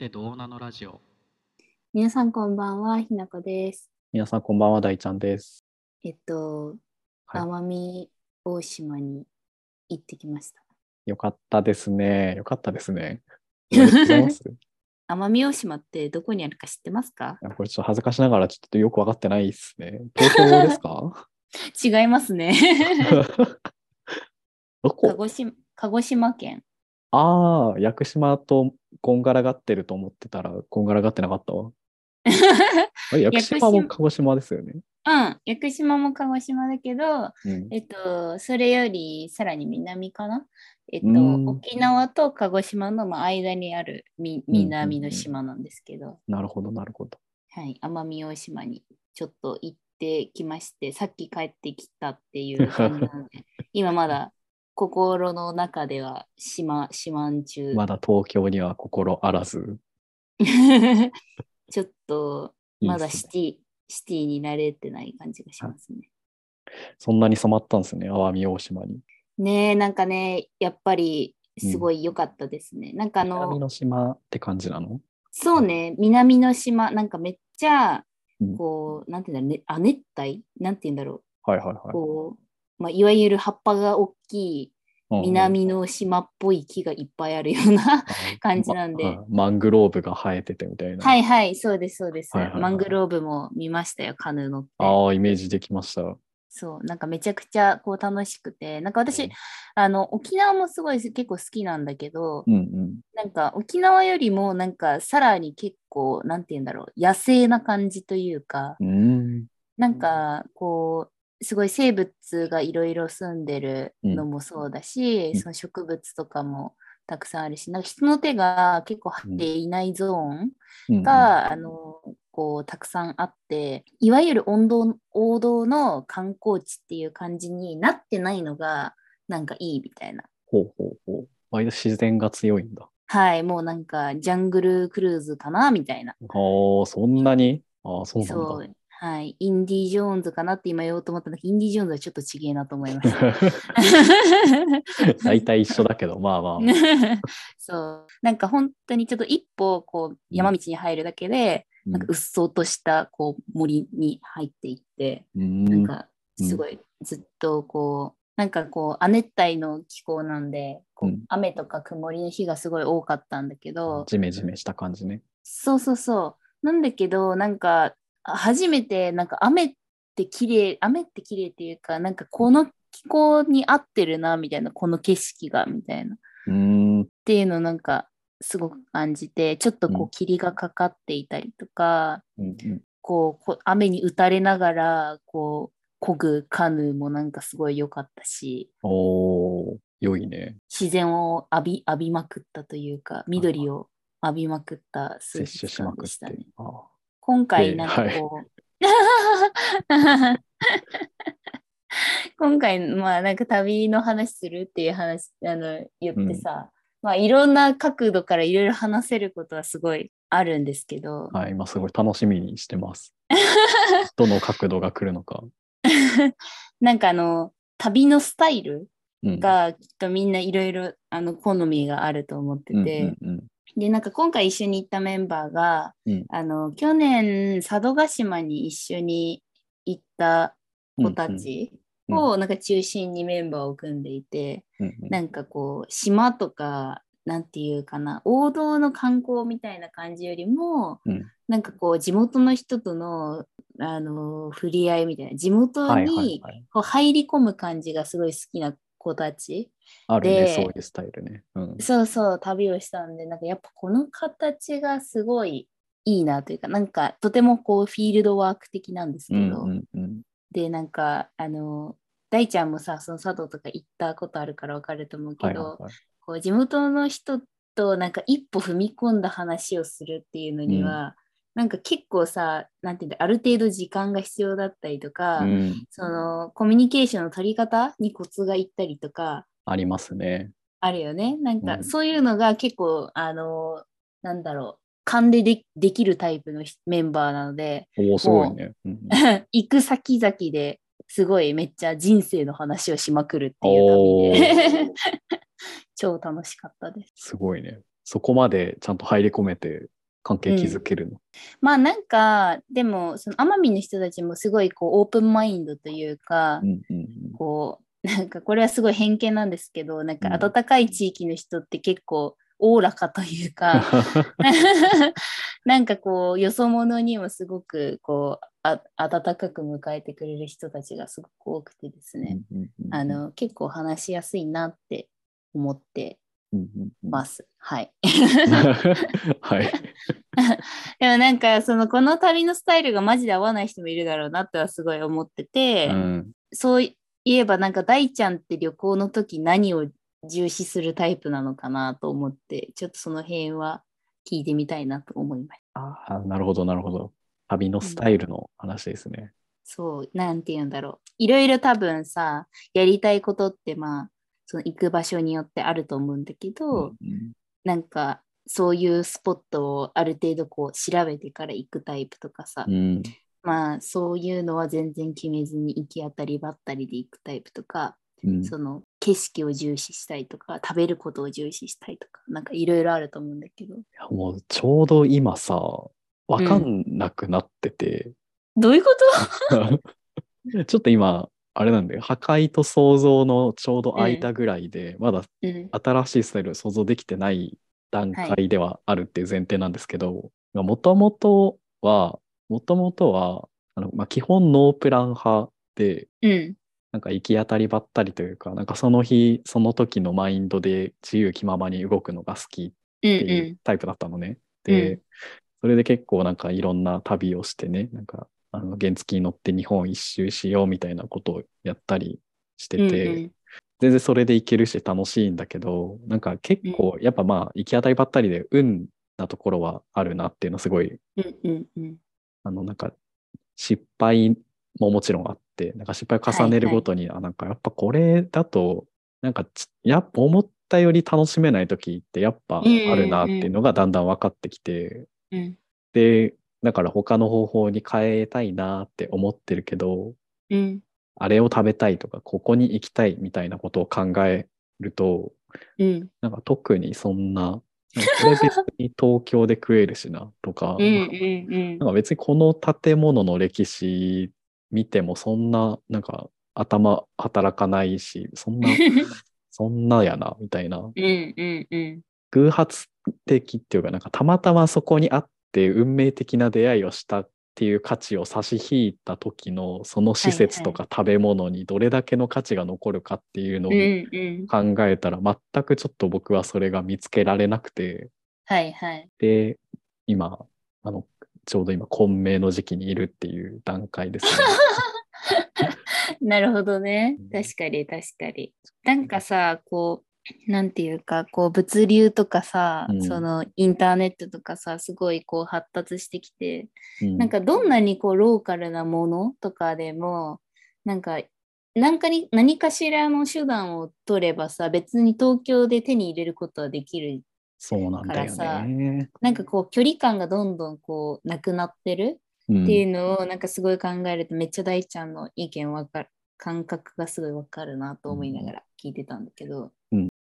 てどうなのラジオ。皆さんこんばんは、ひなこです。皆さんこんばんは、大ちゃんです。えっと、はい奄美大島に行ってきました。よかったですね。よかったですね。言われてますい奄美大島ってどこにあるか知ってますか？やこれちょっと恥ずかしながらちょっとよくわかってないですね。東京ですか？違いますね。ど鹿こ児島鹿児島県。ああ、屋久島とこんがらがってると思ってたら、こんがらがってなかったわ。屋久島も鹿児島ですよね。うん、屋久島も鹿児島だけど、うん、えっと、それよりさらに南かな？えっとう、ん沖縄と鹿児島のまあ間にある南の島なんですけど、なるほど、なるほど。はい、奄美大島にちょっと行ってきまして、さっき帰ってきたっていう感じなので、今まだ心の中では島、島ん中。まだ東京には心あらず。ちょっとまだシティ、シティに慣れてない感じがしますね。そんなに染まったんですね、奄美大島に。ねえ、なんかね、やっぱりすごい良かったですね。なんかあの、南の島って感じなの？そうね、南の島、なんかめっちゃうん、こう、なんていうんだろう、ね、亜熱帯？なんていうんだろはいはいはう、いこう、まあ、いわゆる葉っぱが大きい。南の島っぽい木がいっぱいあるような 感じなんでまあマングローブが生えててみたいな。はいはい、そうです、そうです。はいはいはいマングローブも見ましたよ、カヌー乗って。ああ、イメージできました。そう、なんかめちゃくちゃこう楽しくて、なんか私、あの、沖縄もすごい結構好きなんだけど、うんうん。なんか沖縄よりもなんかさらに結構、なんて言うんだろう、野生な感じというか、うーん。なんかこう、すごい生物がいろいろ住んでるのもそうだし、うんその植物とかもたくさんあるし、なんか人の手が結構入っていないゾーンうんうんが、あのこうたくさんあっていわゆる王道王道の観光地っていう感じになってないのがなんかいいみたいな。ほうほうほう。割と自然が強いんだ。はい、もうなんかジャングルクルーズかなみたいな。ああ、そんなに？ああ、そうなんだ。はい、インディ・ジョーンズかなって今言おうと思ったんだけど、インディ・ジョーンズはちょっと違えなと思いました。大体一緒だけど、まあまあ。そう。なんか本当にちょっと一歩こう山道に入るだけで、うんなんかうっそうとしたこう森に入っていって、うなんん。かすごいずっとこう、なんかこう亜熱帯の気候なんで、こううん雨とか曇りの日がすごい多かったんだけど、ジメジメした感じね。そうそうそう。なんだけど、なんかあ初めてなんか雨って綺麗、雨って綺麗っていうか、なんかこの気候に合ってるなみたいな、この景色がみたいな。うーん。っていうのをなんかすごく感じてちょっとこうう霧がかかっていたりとか、うんうんこう雨に打たれながらこう漕ぐカヌーもなんかすごい良かったしおー、良いね。自然を浴び浴びまくったというか緑を浴びまくった数日間でしたね。。ああ今ええ回なんかこう、今回まあなんか旅の話するっていう話あの言ってさ、まあいろんな角度からいろいろ話せることはすごいあるんですけど、はい、今すごい楽しみにしてます。どの角度が来るのか。なんかあの旅のスタイルうん、がきっとみんないろいろあの好みがあると思ってうんて、うんうんでなんか今回一緒に行ったメンバーが、うん。あの去年佐渡島に一緒に行った子たちをなんか中心にメンバーを組んでいて、うんうん。なんかこう島とかなんていうかな王道の観光みたいな感じよりも、うん。なんかこう地元の人とのあの触れ合いみたいな地元にはい。こう入り込む感じがすごい好きな子たち、あるね、でそういうスタイルね。うん。そうそう旅をしたんでなんかやっぱこの形がすごいいいなというかなんかとてもこうフィールドワーク的なんですけど、うんうんうんでなんかあの大ちゃんもさその佐渡とか行ったことあるから分かると思うけど、はいはいはい。こう地元の人となんか一歩踏み込んだ話をするっていうのには、なんか結構さなんていうんだある程度時間が必要だったりとか、うん、そのコミュニケーションの取り方にコツがいったりとかありますね。あるよねなんうんかそういうのが結構あのなんだろう勘ででできるタイプのメンバーなのでおお、すごいね。うんうん 行く先々ですごいめっちゃ人生の話をしまくるっていう旅で 超楽しかったです。すごいね。そこまでちゃんと入り込めて関係築けるの、まあなんかでもその奄美の人たちもすごいこうオープンマインドというか、うんうんこう なんかこれはすごい偏見なんですけどなんかうん暖かい地域の人って結構おおらかというか なんかこうよそ者にもすごくこうあ温かく迎えてくれる人たちがすごく多くてですね、うんうんうんあの結構話しやすいなって思ってうんうんうんます。はい。はい。でもなんかそのこの旅のスタイルがマジで合わない人もいるだろうなってはすごい思ってて、うんそういえばなんか大ちゃんって旅行の時何を重視するタイプなのかなと思ってちょっとその辺は聞いてみたいなと思いました。ああ、なるほど、なるほど。旅のスタイルの話ですね。そう、なんて言うんだろう。いろいろ多分さ、やりたいことってまあ、その行く場所によってあると思うんだけど、うんなんかそういうスポットをある程度こう調べてから行くタイプとかさ、うん。まあそういうのは全然決めずに行き当たりばったりで行くタイプとか、うん。その景色を重視したいとか、食べることを重視したいとか、なんかいろいろあると思うんだけど。いやもうちょうど今さ、わかんなくなってて、どういうこと？ちょっと今、あれなんだよ、破壊と創造のちょうど間ぐらいで、まだうん。新しいスタイルを想像できてない段階ではあるっていう前提なんですけど、もともとは、もともとは、あのまあ、基本ノープラン派で、うん。なんか行き当たりばったりというか、なんかその日、その時のマインドで自由気ままに動くのが好きうんっていうタイプだったのね。で、うんそれで結構なんかいろんな旅をしてね、なんかあの原付に乗って日本一周しようみたいなことをやったりしてうん。て、うん全然それで行けるし楽しいんだけど、なんか結構やっぱまあ行き当たりばったりで運なところはあるなっていうのすごい、うんうんうん。あのなんか失敗ももちろんあって、なんか失敗を重ねるごとに、あ、なんかやっぱこれだと、なんかちやっぱ思ったより楽しめない時ってやっぱあるなっていうのがだんだん分かってきて、うんで、だから他の方法に変えたいなって思ってるけど、うん。あれを食べたいとか、ここに行きたいみたいなことを考えると、うん。なんか特にそんな、なんかこれ別に東京で食えるしなとか、なんか別にこの建物の歴史見てもそんな、なんか頭働かないし、そんな、そんなやな、みたいな。偶発的っていうか、なんかたまたまそこにあって運命的な出会いをしたっていう価値を差し引いた時のその施設とか食べ物にどれだけの価値が残るかっていうのを考えたら全くちょっと僕はそれが見つけられなくて、はいはい。で、今、あの、ちょうど今、混迷の時期にいるっていう段階ですね。なるほどねうん。確かに確かに。なんかさ、こう、なんていうか、こう、物流とかさ、うんそのインターネットとかさ、すごいこう発達してきて、うんなんかどんなにこうローカルなものとかでも、なんか、なんかに何かしらの手段を取ればさ、別に東京で手に入れることはできる。からさね。なんかこう、距離感がどんどんこう、なくなってるうんっていうのをなんかすごい考えるとめっちゃ大ちゃんの意見わかる感覚がすごいわかるなと思いながら聞いてたんだけど、うん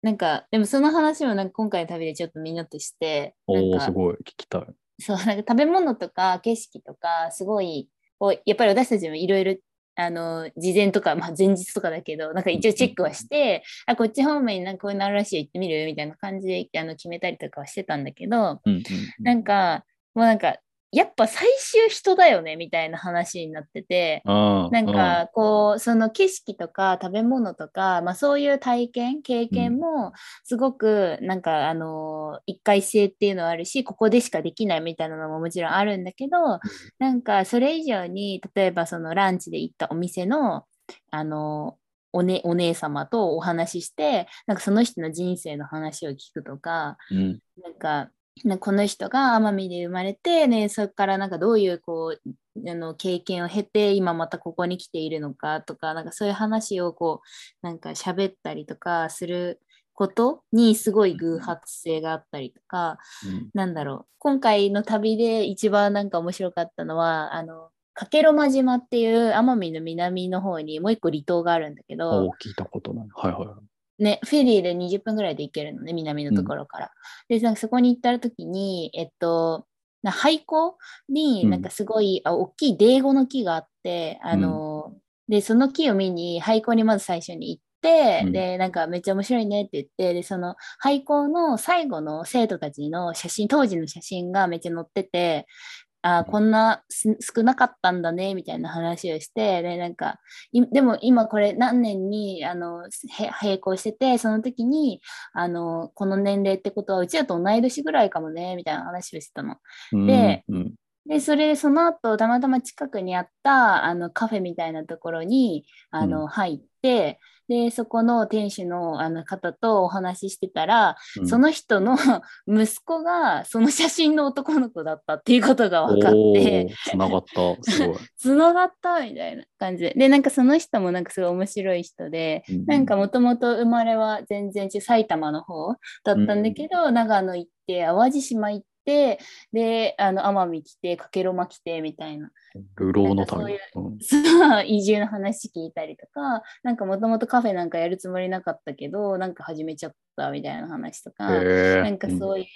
なんかでもその話もなんか今回の旅でちょっとみんなとしておお、かすごい、聞きたい。そうなんか食べ物とか景色とかすごいこうやっぱり私たちもいろいろあの事前とか、まあ、前日とかだけどなんか一応チェックはして、あこっち方面になんかこういうのあるらしいよ行ってみるみたいな感じであの決めたりとかはしてたんだけど、うんうんなんか、もうなんか、やっぱ最終人だよねみたいな話になってて、なんかこう、その景色とか食べ物とか、まあそういう体験、経験もすごくなんかあの、一回性っていうのはあるし、ここでしかできないみたいなのももちろんあるんだけど、なんかそれ以上に、例えばそのランチで行ったお店の、あの、お,、ね、お姉様とお話しして、なんかその人の人生の話を聞くとか、うん。なんか、なこの人が奄美で生まれて、ね、そこからなんかどういうこうあの経験を経て今またここに来ているのかとかなんかそういう話をこうなんか喋ったりとかすることにすごい偶発性があったりとか、うん。なんだろう。今回の旅で一番なんか面白かったのはあの加計呂麻島っていう奄美の南の方にもう一個離島があるんだけど、聞いたことないはいはい。ね、フェリーで20分ぐらいで行けるのね、南のところから。で、なんかそこに行った時に、えっと、な廃校になんかすごい、あ大きいデーゴの木があって、あの、で、その木を見に廃校にまず最初に行って、うん。で、なんかめっちゃ面白いねって言って、で、その廃校の最後の生徒たちの写真、当時の写真がめっちゃ載ってて、あーこんなす少なかったんだねみたいな話をして、で、なんか、いでも今これ何年にあのへ並行してて、その時にあのこの年齢ってことはうちらと同い年ぐらいかもねみたいな話をしてたの。うんでうん。で、それでその後たまたま近くにあったあのカフェみたいなところにあの、うん。入って、で、そこの店主のあの方とお話ししてたら、うんその人の 息子がその写真の男の子だったっていうことが分かって、つながった。すごい。つながったみたいな感じで。で、なんかその人もなんかすごい面白い人で、うんなんかもともと生まれは全然埼玉の方だったんだけど、長野行って、淡路島行って、で、あの奄美来て、かけろま来てみたいな。流浪のたなんかめ。うん。そう移住の話聞いたりとか、なんかもともとカフェなんかやるつもりなかったけど、なんか始めちゃったみたいな話とか、へー。なんかそういう、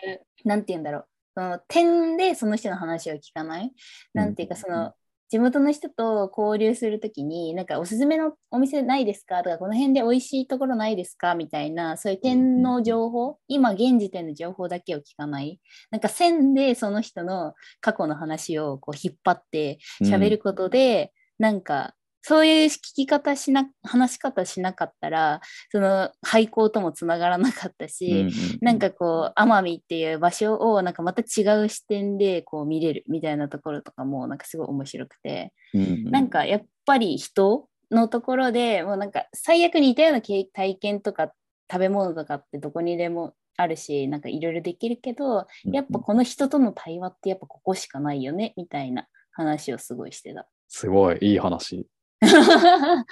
なんて言うんだろう、その点でその人の話を聞かない、なんていうか、その、地元の人と交流するときに、なんかおすすめのお店ないですか？とか、この辺で美味しいところないですか？みたいな、そういう点の情報、今現時点の情報だけを聞かない。なんか線でその人の過去の話をこう引っ張って喋ることで、なんかそういう聞き方しな、話し方しなかったら、その廃校ともつながらなかったし、なんかこう奄美っていう場所をなんかまた違う視点でこう見れるみたいなところとかもなんかすごい面白くて、なんかやっぱり人のところでもうなんか最悪似たような経体験とか食べ物とかってどこにでもあるしなんかいろいろできるけどやっぱこの人との対話ってやっぱここしかないよねみたいな話をすごいしてた。すごいいい話。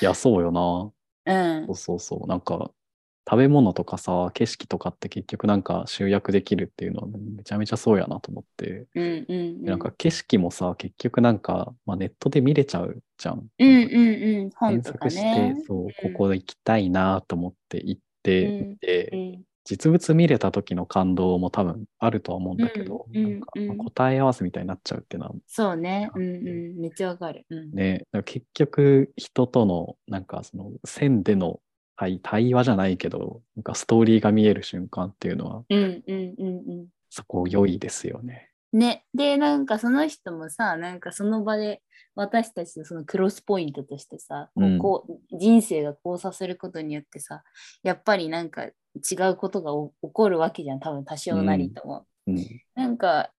いや、そうよな。うんそうそうそう。なんか、食べ物とかさ、景色とかって結局なんか集約できるっていうのはめちゃめちゃそうやなと思って。うんうんうんなんか景色もさ、結局なんか、まあ、ネットで見れちゃうじゃん。うんうんうん本検とか索して、ね。そう、うんここ行きたいなと思って行って、うんでうん実物見れた時の感動も多分あるとは思うんだけど、うんなんか、うんまあ答え合わせみたいになっちゃうっていうのはそうね。うんうんめっちゃわかる。うんね、結局人とのなんかその線での対対話じゃないけど、なんかストーリーが見える瞬間っていうのはうんうんうんうんそこ良いですよね。ね、で、なんかその人もさ、なんかその場で私たちのそのクロスポイントとしてさ、こううんこう人生が交差することによってさ、やっぱりなんか違うことがお起こるわけじゃん、多分多少なりとも。うん。なんか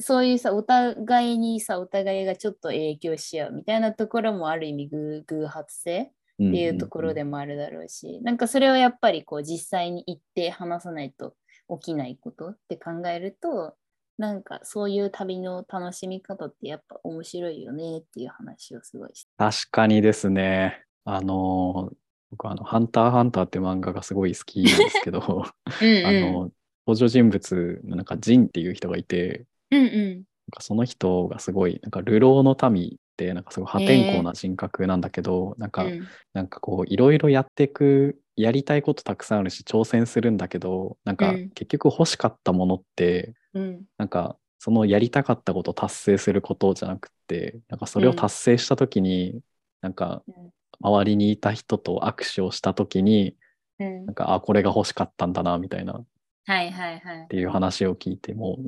そういうさ、お互いにさ、お互いがちょっと影響し合うみたいなところもある意味偶偶発性っていうところでもあるだろうし、なんかそれをやっぱりこう実際に行って話さないと起きないことって考えると、なんかそういう旅の楽しみ方ってやっぱ面白いよねっていう話をすごいして。確かにですね。あのー僕あの、ハンターハンターって漫画がすごい好きなんですけど、うんあの、登場人物のなんかジンっていう人がいて、うんうんなんかその人がすごい、なんか流浪の民って、なんかすごい破天荒な人格なんだけど、なんか、うんなんかこう、いろいろやっていく、やりたいことたくさんあるし、挑戦するんだけど、なんかうん。結局欲しかったものって、うん。なんかそのやりたかったことを達成することじゃなくって、なんかそれを達成した時に、なんかうん。周りにいた人と握手をした時に、うん。なんか、あ、これが欲しかったんだな、みたいな。っはいはいはい。ていう話を聞いて、も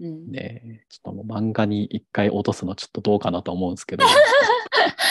うん。うね、ちょっともう漫画に一回落とすのちょっとどうかなと思うんですけど、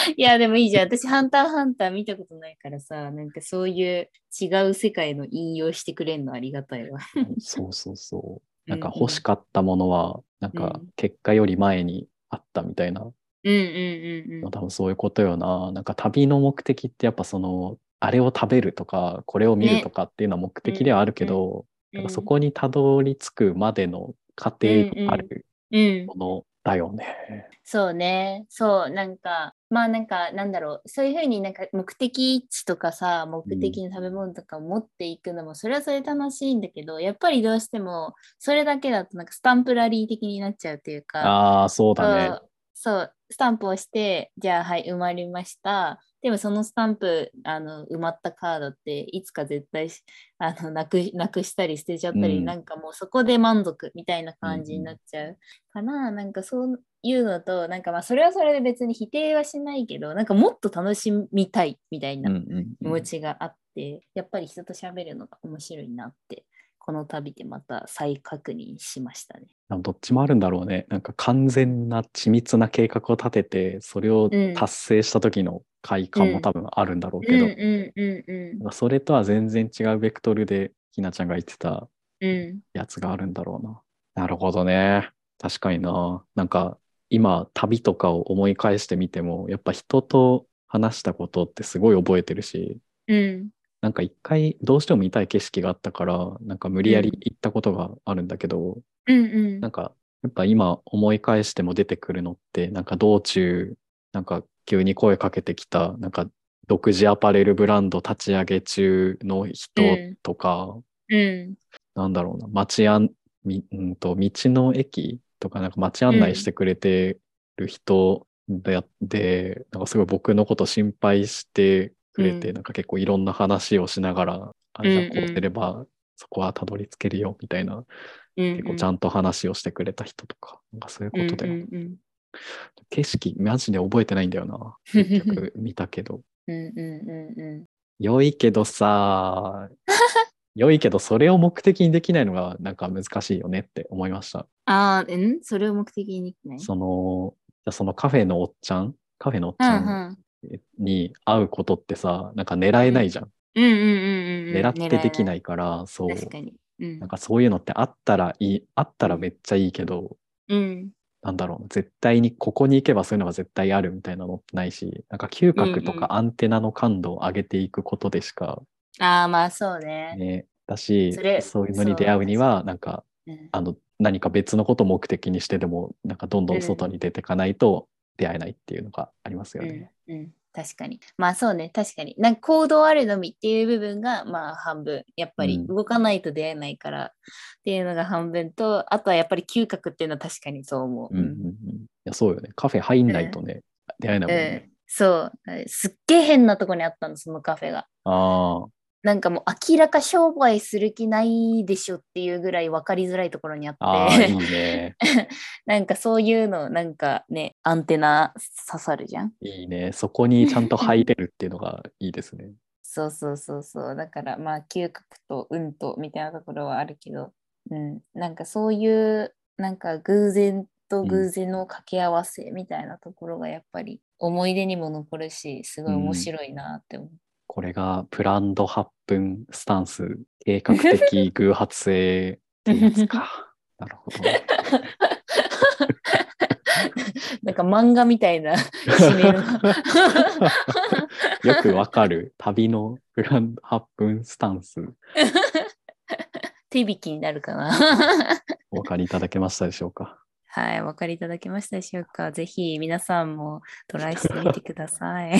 いやでもいいじゃん。私、ハンターハンター見たことないからさ、なんかそういう違う世界の引用してくれるのありがたいわ。そうそうそう。なんかうんうん欲しかったものは、なんかうん結果より前にあったみたいな、うんうんうんうん。多分そういうことよな。なんか旅の目的ってやっぱその、あれを食べるとか、これを見るとかっていうのは目的ではあるけど、なんかそこにたどり着くまでの過程があるうんものだよね。そうね。そう、なんか、まあなんか、なんだろう、そういうふうになんか目的地とかさ、目的の食べ物とかを持っていくのも、それはそれで楽しいんだけど、やっぱりどうしても、それだけだとなんかスタンプラリー的になっちゃうっていうか、ああ、そうだね。そうスタンプをして、じゃあはい、埋まりました。でもそのスタンプ、あの埋まったカードっていつか絶対しあのなくなくしたり捨てちゃったり、うんなんかもうそこで満足みたいな感じになっちゃうかな。なんかそういうのと、なんかまあそれはそれで別に否定はしないけど、なんかもっと楽しみたいみたいなうんうん気持ちがあって、やっぱり人と喋るのが面白いなって、この旅でまた再確認しましたね。どっちもあるんだろうね。なんか完全な緻密な計画を立てて、それをうん達成した時の快感も多分あるんだろうけど、それとは全然違うベクトルで、ひなちゃんが言ってたうん。うん。やつがあるんだろうな。なるほどね。確かにな。なんか今旅とかを思い返してみても、やっぱ人と話したことってすごい覚えてるし、うん。なんか一回どうしても見たい景色があったから、なんか無理やり行ったことがあるんだけど、うんうん。なんかやっぱ今思い返しても出てくるのって、なんか道中、なんか急に声かけてきた、なんか独自アパレルブランド立ち上げ中の人とか、うん。なんだろうな、街案、みうんと、道の駅とか、なんか街案内してくれてる人で、でなんかすごい僕のこと心配してくれて、うんなんか結構いろんな話をしながら、あじゃあうんうんこうすればそこはたどり着けるよみたいな、うん。結構ちゃんと話をしてくれた人とか、なんかそういうことで、うんうん景色マジで覚えてないんだよな。結局見たけど。うんうんうんう良いけどさ、良いけどそれを目的にできないのがなんか難しいよねって思いました。ん。ああ、うん？それを目的にね。その、じゃあそのカフェのおっちゃん、カフェのおっちうんうゃんん。に会うことってさ、なんか狙えないじゃん。うんうんうんうん。。狙ってできないいから、そう。確かに。うんなんかそういうのってあったらいい、あったらめっちゃいいけど、うん。なんだろう、絶対にここに行けばそういうのが絶対あるみたいなのってないし、なんか嗅覚とうんうんかアンテナの感度を上げていくことでしかああ、まあそうね。ね、だし、そういうのに出会うには、なんか、うんあの、何か別のことを目的にしてでも、なんかどんどん外に出ていかないと出会えないっていうのがありますよね。うんうん、確かに。まあそうね、確かに。なんか行動あるのみっていう部分がまあ半分。やっぱりうん動かないと出会えないからっていうのが半分と、あとはやっぱり嗅覚っていうのは確かにそう思う。うんうんうん。いや、そうよね。カフェ入んないとね、出会えないもんうんね。そう。すっげえ変なとこにあったの、そのカフェが。ああ、なんかもう明らか商売する気ないでしょっていうぐらい分かりづらいところにあって。いいね。なんかそういうの、なんかね、アンテナ刺さるじゃん。いいね。そこにちゃんと入れるっていうのがいいですね。そうそうそうそう。だからまあ嗅覚と運とみたいなところはあるけど、うん、なんかそういうなんか偶然と偶然の掛け合わせみたいなところがやっぱり思い出にも残るし、すごい面白いなって思う。これがプランド8分スタンス、計画的偶発性ってやつか。なるほど。なんか漫画みたいな よくわかる旅のプランド8分スタンス手引きになるかな。お分かりいただけましたでしょうか？はい、お分かりいただけましたでしょうか。ぜひ皆さんもトライしてみてください。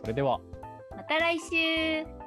それでは。また来週